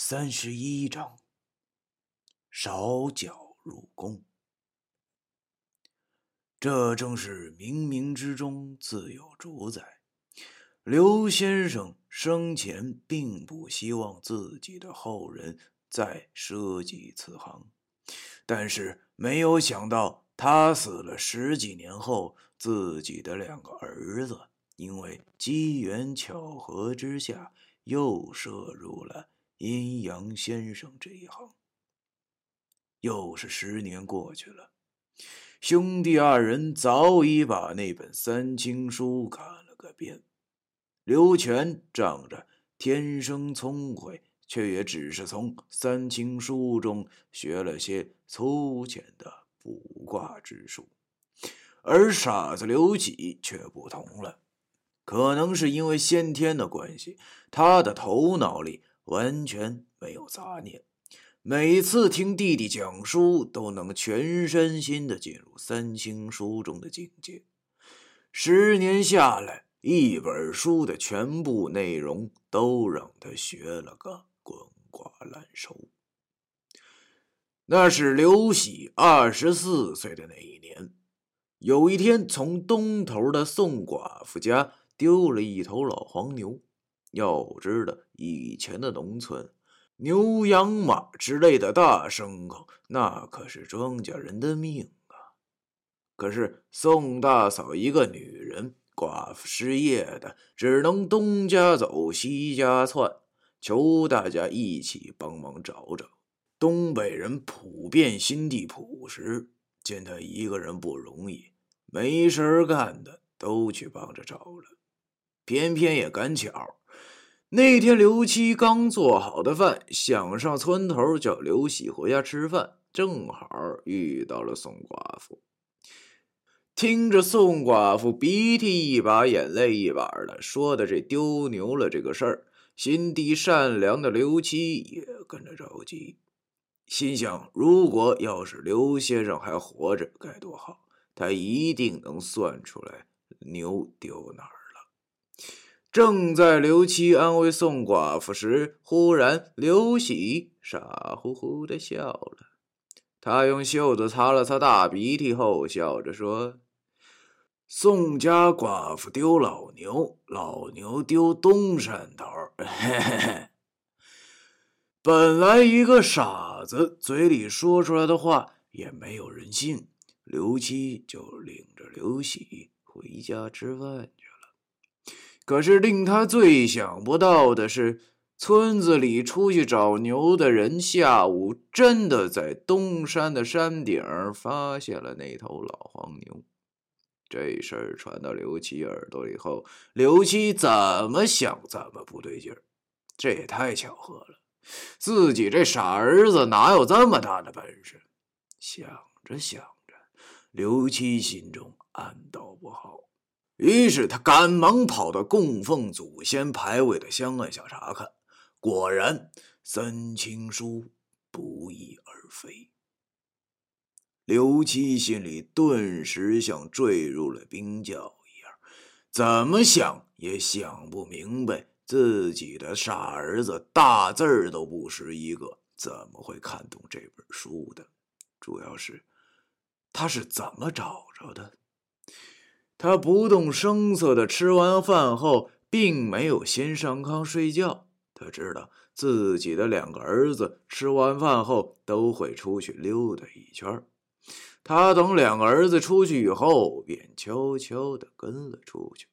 三十一章：少脚入宫。这正是冥冥之中自有主宰。刘先生生前并不希望自己的后人再涉及此行，但是没有想到，他死了十几年后，自己的两个儿子因为机缘巧合之下，又涉入了。阴阳先生这一行，又是十年过去了，兄弟二人早已把那本三清书看了个遍。刘全仗着天生聪慧，却也只是从三清书中学了些粗浅的卜卦之术，而傻子刘启却不同了，可能是因为先天的关系，他的头脑里。完全没有杂念，每次听弟弟讲书，都能全身心的进入三清书中的境界。十年下来，一本书的全部内容都让他学了个滚瓜烂熟。那是刘喜二十四岁的那一年，有一天，从东头的宋寡妇家丢了一头老黄牛。要知道，以前的农村，牛羊马之类的大牲口，那可是庄稼人的命啊。可是宋大嫂一个女人，寡妇失业的，只能东家走西家窜，求大家一起帮忙找找。东北人普遍心地朴实，见她一个人不容易，没事干的都去帮着找了。偏偏也赶巧。那天，刘七刚做好的饭，想上村头叫刘喜回家吃饭，正好遇到了宋寡妇。听着宋寡妇鼻涕一把眼泪一把的说的这丢牛了这个事儿，心地善良的刘七也跟着着急，心想：如果要是刘先生还活着，该多好！他一定能算出来牛丢哪儿。正在刘七安慰宋寡妇时，忽然刘喜傻乎乎的笑了。他用袖子擦了擦大鼻涕后，笑着说：“宋家寡妇丢老牛，老牛丢东山头。嘿嘿嘿本来一个傻子嘴里说出来的话也没有人信。刘七就领着刘喜回家吃饭。”可是令他最想不到的是，村子里出去找牛的人下午真的在东山的山顶发现了那头老黄牛。这事儿传到刘七耳朵里后，刘七怎么想怎么不对劲儿。这也太巧合了，自己这傻儿子哪有这么大的本事？想着想着，刘七心中暗道不好。于是他赶忙跑到供奉祖先牌位的香案下查看，果然三清书不翼而飞。刘七心里顿时像坠入了冰窖一样，怎么想也想不明白，自己的傻儿子大字儿都不识一个，怎么会看懂这本书的？主要是他是怎么找着的？他不动声色的吃完饭后，并没有先上炕睡觉。他知道自己的两个儿子吃完饭后都会出去溜达一圈他等两个儿子出去以后，便悄悄的跟了出去。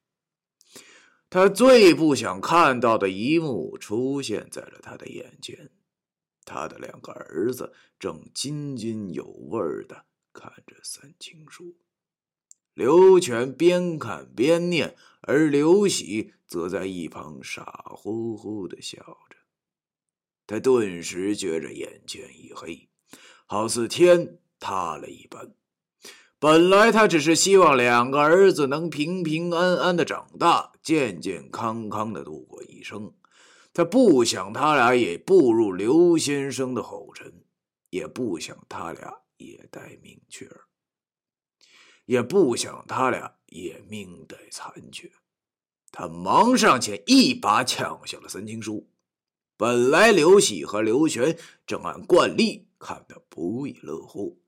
他最不想看到的一幕出现在了他的眼前：他的两个儿子正津津有味的看着三清书。刘全边看边念，而刘喜则在一旁傻乎乎的笑着。他顿时觉着眼前一黑，好似天塌了一般。本来他只是希望两个儿子能平平安安的长大，健健康康的度过一生。他不想他俩也步入刘先生的后尘，也不想他俩也待命去儿。也不想他俩也命带残缺，他忙上前一把抢下了三清书。本来刘喜和刘全正按惯例看得不亦乐乎，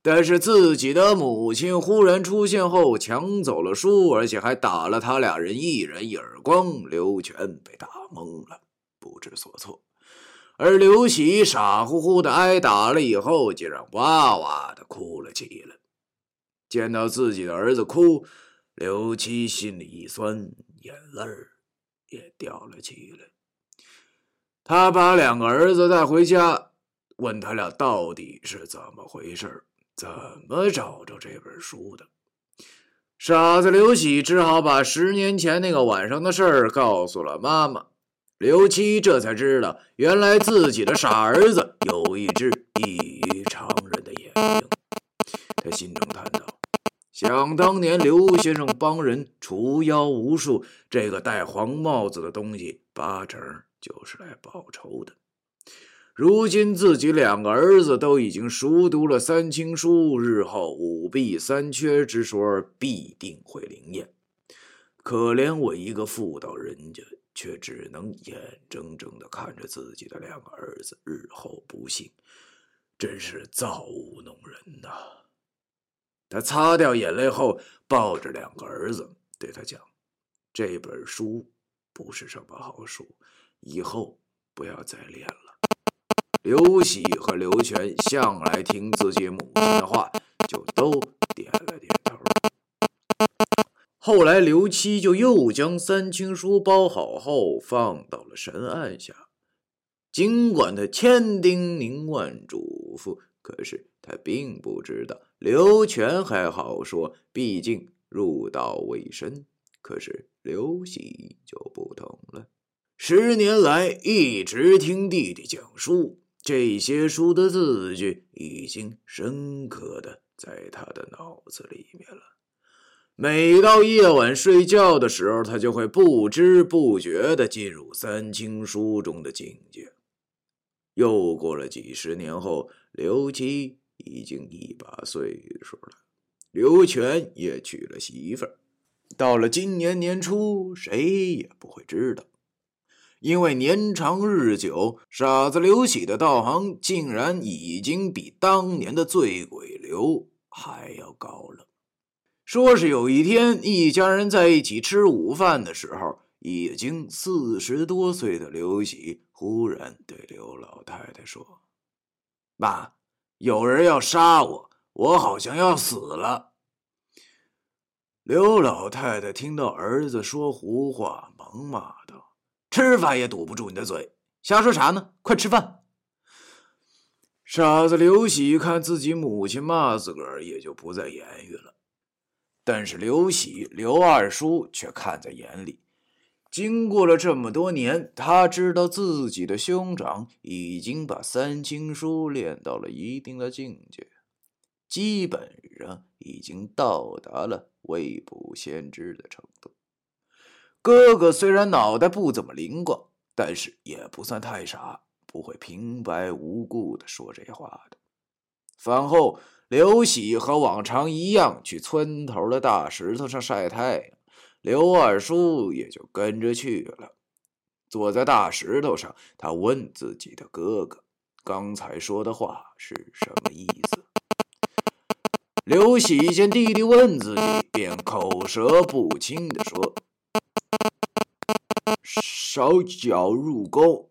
但是自己的母亲忽然出现后，抢走了书，而且还打了他俩人一人一耳光，刘全被打懵了，不知所措。而刘喜傻乎乎的挨打了以后，竟然哇哇的哭了起来。见到自己的儿子哭，刘七心里一酸，眼泪也掉了起来。他把两个儿子带回家，问他俩到底是怎么回事怎么找着这本书的。傻子刘喜只好把十年前那个晚上的事儿告诉了妈妈。刘七这才知道，原来自己的傻儿子有一只异于常人的眼睛。他心中叹道：“想当年，刘先生帮人除妖无数，这个戴黄帽子的东西，八成就是来报仇的。如今自己两个儿子都已经熟读了三清书，日后五弊三缺之说必定会灵验。可怜我一个妇道人家。”却只能眼睁睁的看着自己的两个儿子日后不幸，真是造物弄人呐！他擦掉眼泪后，抱着两个儿子，对他讲：“这本书不是什么好书，以后不要再练了。”刘喜和刘全向来听自己母亲的话，就都点了点头。后来，刘七就又将三清书包好后放到了神案下。尽管他千叮咛万嘱咐，可是他并不知道刘全还好说，毕竟入道未深。可是刘喜就不同了，十年来一直听弟弟讲书，这些书的字句已经深刻的在他的脑子里面了。每到夜晚睡觉的时候，他就会不知不觉的进入三清书中的境界。又过了几十年后，刘七已经一把岁数了，刘全也娶了媳妇儿。到了今年年初，谁也不会知道，因为年长日久，傻子刘喜的道行竟然已经比当年的醉鬼刘还要高了。说是有一天，一家人在一起吃午饭的时候，已经四十多岁的刘喜忽然对刘老太太说：“爸，有人要杀我，我好像要死了。”刘老太太听到儿子说胡话，忙骂道：“吃饭也堵不住你的嘴，瞎说啥呢？快吃饭！”傻子刘喜看自己母亲骂自个儿，也就不再言语了。但是刘喜、刘二叔却看在眼里。经过了这么多年，他知道自己的兄长已经把三清书练到了一定的境界，基本上已经到达了未卜先知的程度。哥哥虽然脑袋不怎么灵光，但是也不算太傻，不会平白无故的说这话的。饭后。刘喜和往常一样去村头的大石头上晒太阳，刘二叔也就跟着去了。坐在大石头上，他问自己的哥哥：“刚才说的话是什么意思？”刘喜见弟弟问自己，便口舌不清地说：“手脚入宫，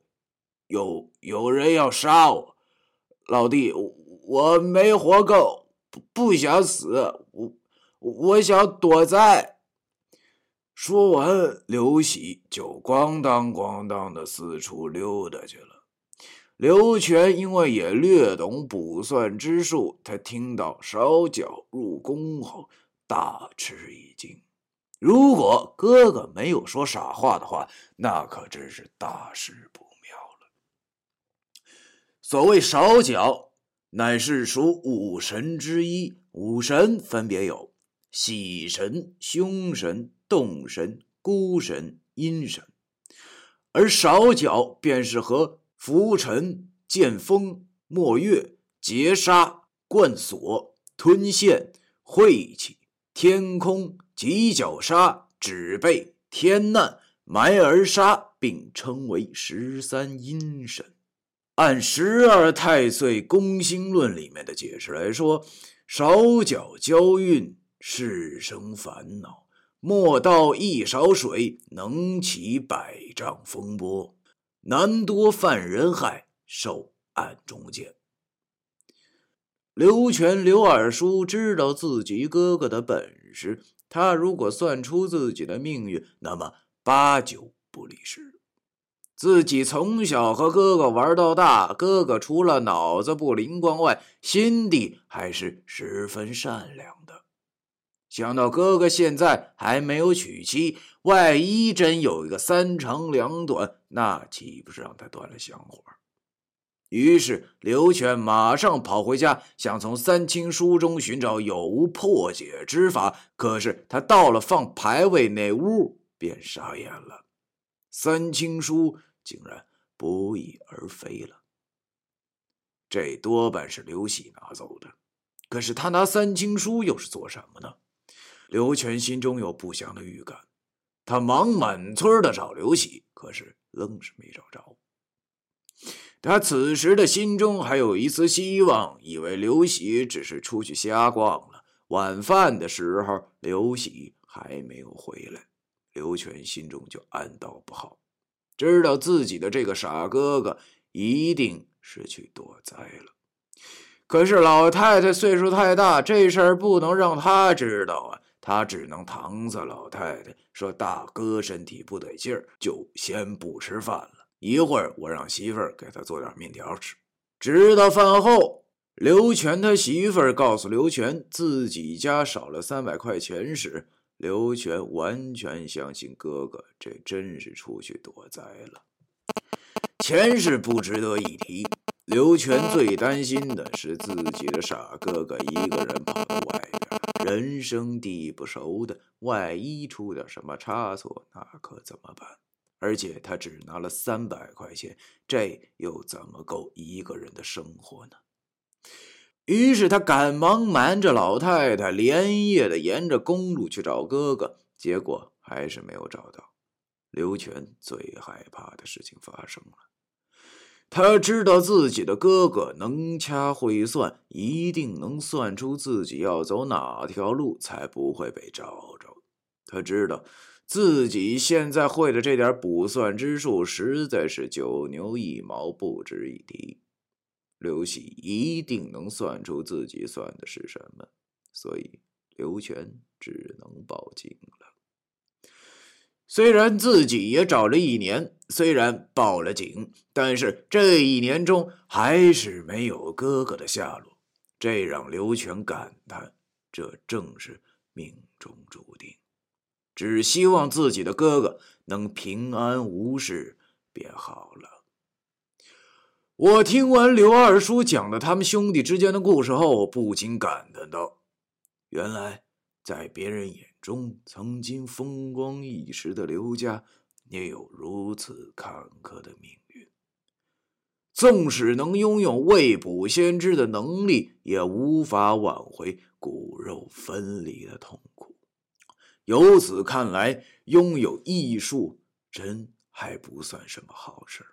有有人要杀我，老弟。”我没活够，不不想死，我我想躲在。说完，刘喜就咣当咣当的四处溜达去了。刘全因为也略懂卜算之术，他听到烧脚入宫后，大吃一惊。如果哥哥没有说傻话的话，那可真是大事不妙了。所谓烧脚。乃是属五神之一，五神分别有喜神、凶神、动神、孤神、阴神，而少角便是和浮尘、剑锋、墨月、劫杀、贯锁、吞陷、晦气、天空、急角杀、指背、天难、埋而杀，并称为十三阴神。按十二太岁宫星论里面的解释来说，少角交运，是生烦恼；莫道一勺水，能起百丈风波。难多犯人害，受暗中见。刘全刘二叔知道自己哥哥的本事，他如果算出自己的命运，那么八九不离十。自己从小和哥哥玩到大，哥哥除了脑子不灵光外，心地还是十分善良的。想到哥哥现在还没有娶妻，万一真有一个三长两短，那岂不是让他断了香火？于是刘全马上跑回家，想从三清书中寻找有无破解之法。可是他到了放牌位那屋，便傻眼了。三清书。竟然不翼而飞了，这多半是刘喜拿走的。可是他拿三清书又是做什么呢？刘全心中有不祥的预感，他忙满村的找刘喜，可是愣是没找着。他此时的心中还有一丝希望，以为刘喜只是出去瞎逛了。晚饭的时候，刘喜还没有回来，刘全心中就暗道不好。知道自己的这个傻哥哥一定是去躲灾了，可是老太太岁数太大，这事儿不能让他知道啊！他只能搪塞老太太说：“大哥身体不得劲儿，就先不吃饭了。一会儿我让媳妇儿给他做点面条吃。”直到饭后，刘全他媳妇儿告诉刘全自己家少了三百块钱时。刘全完全相信哥哥，这真是出去躲灾了。钱是不值得一提，刘全最担心的是自己的傻哥哥一个人跑到外，人生地不熟的，万一出点什么差错，那可怎么办？而且他只拿了三百块钱，这又怎么够一个人的生活呢？于是他赶忙瞒着老太太，连夜的沿着公路去找哥哥，结果还是没有找到。刘全最害怕的事情发生了，他知道自己的哥哥能掐会算，一定能算出自己要走哪条路才不会被找着。他知道自己现在会的这点卜算之术，实在是九牛一毛，不值一提。刘喜一定能算出自己算的是什么，所以刘全只能报警了。虽然自己也找了一年，虽然报了警，但是这一年中还是没有哥哥的下落，这让刘全感叹：这正是命中注定。只希望自己的哥哥能平安无事便好了。我听完刘二叔讲的他们兄弟之间的故事后，不禁感叹道：“原来，在别人眼中曾经风光一时的刘家，也有如此坎坷的命运。纵使能拥有未卜先知的能力，也无法挽回骨肉分离的痛苦。由此看来，拥有艺术真还不算什么好事。”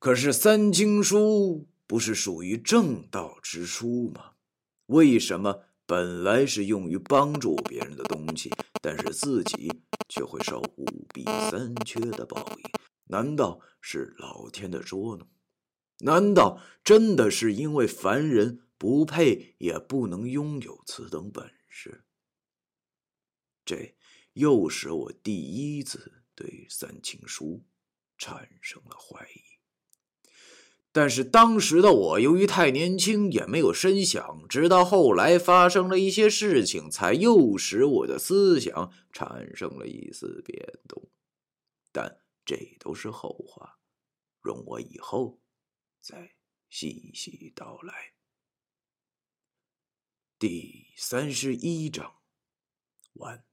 可是三经书不是属于正道之书吗？为什么本来是用于帮助别人的东西，但是自己却会受五弊三缺的报应？难道是老天的捉弄？难道真的是因为凡人不配也不能拥有此等本事？这又使我第一次对三清书产生了怀疑。但是当时的我由于太年轻，也没有深想，直到后来发生了一些事情，才诱使我的思想产生了一丝变动。但这都是后话，容我以后再细细道来。第三十一章完。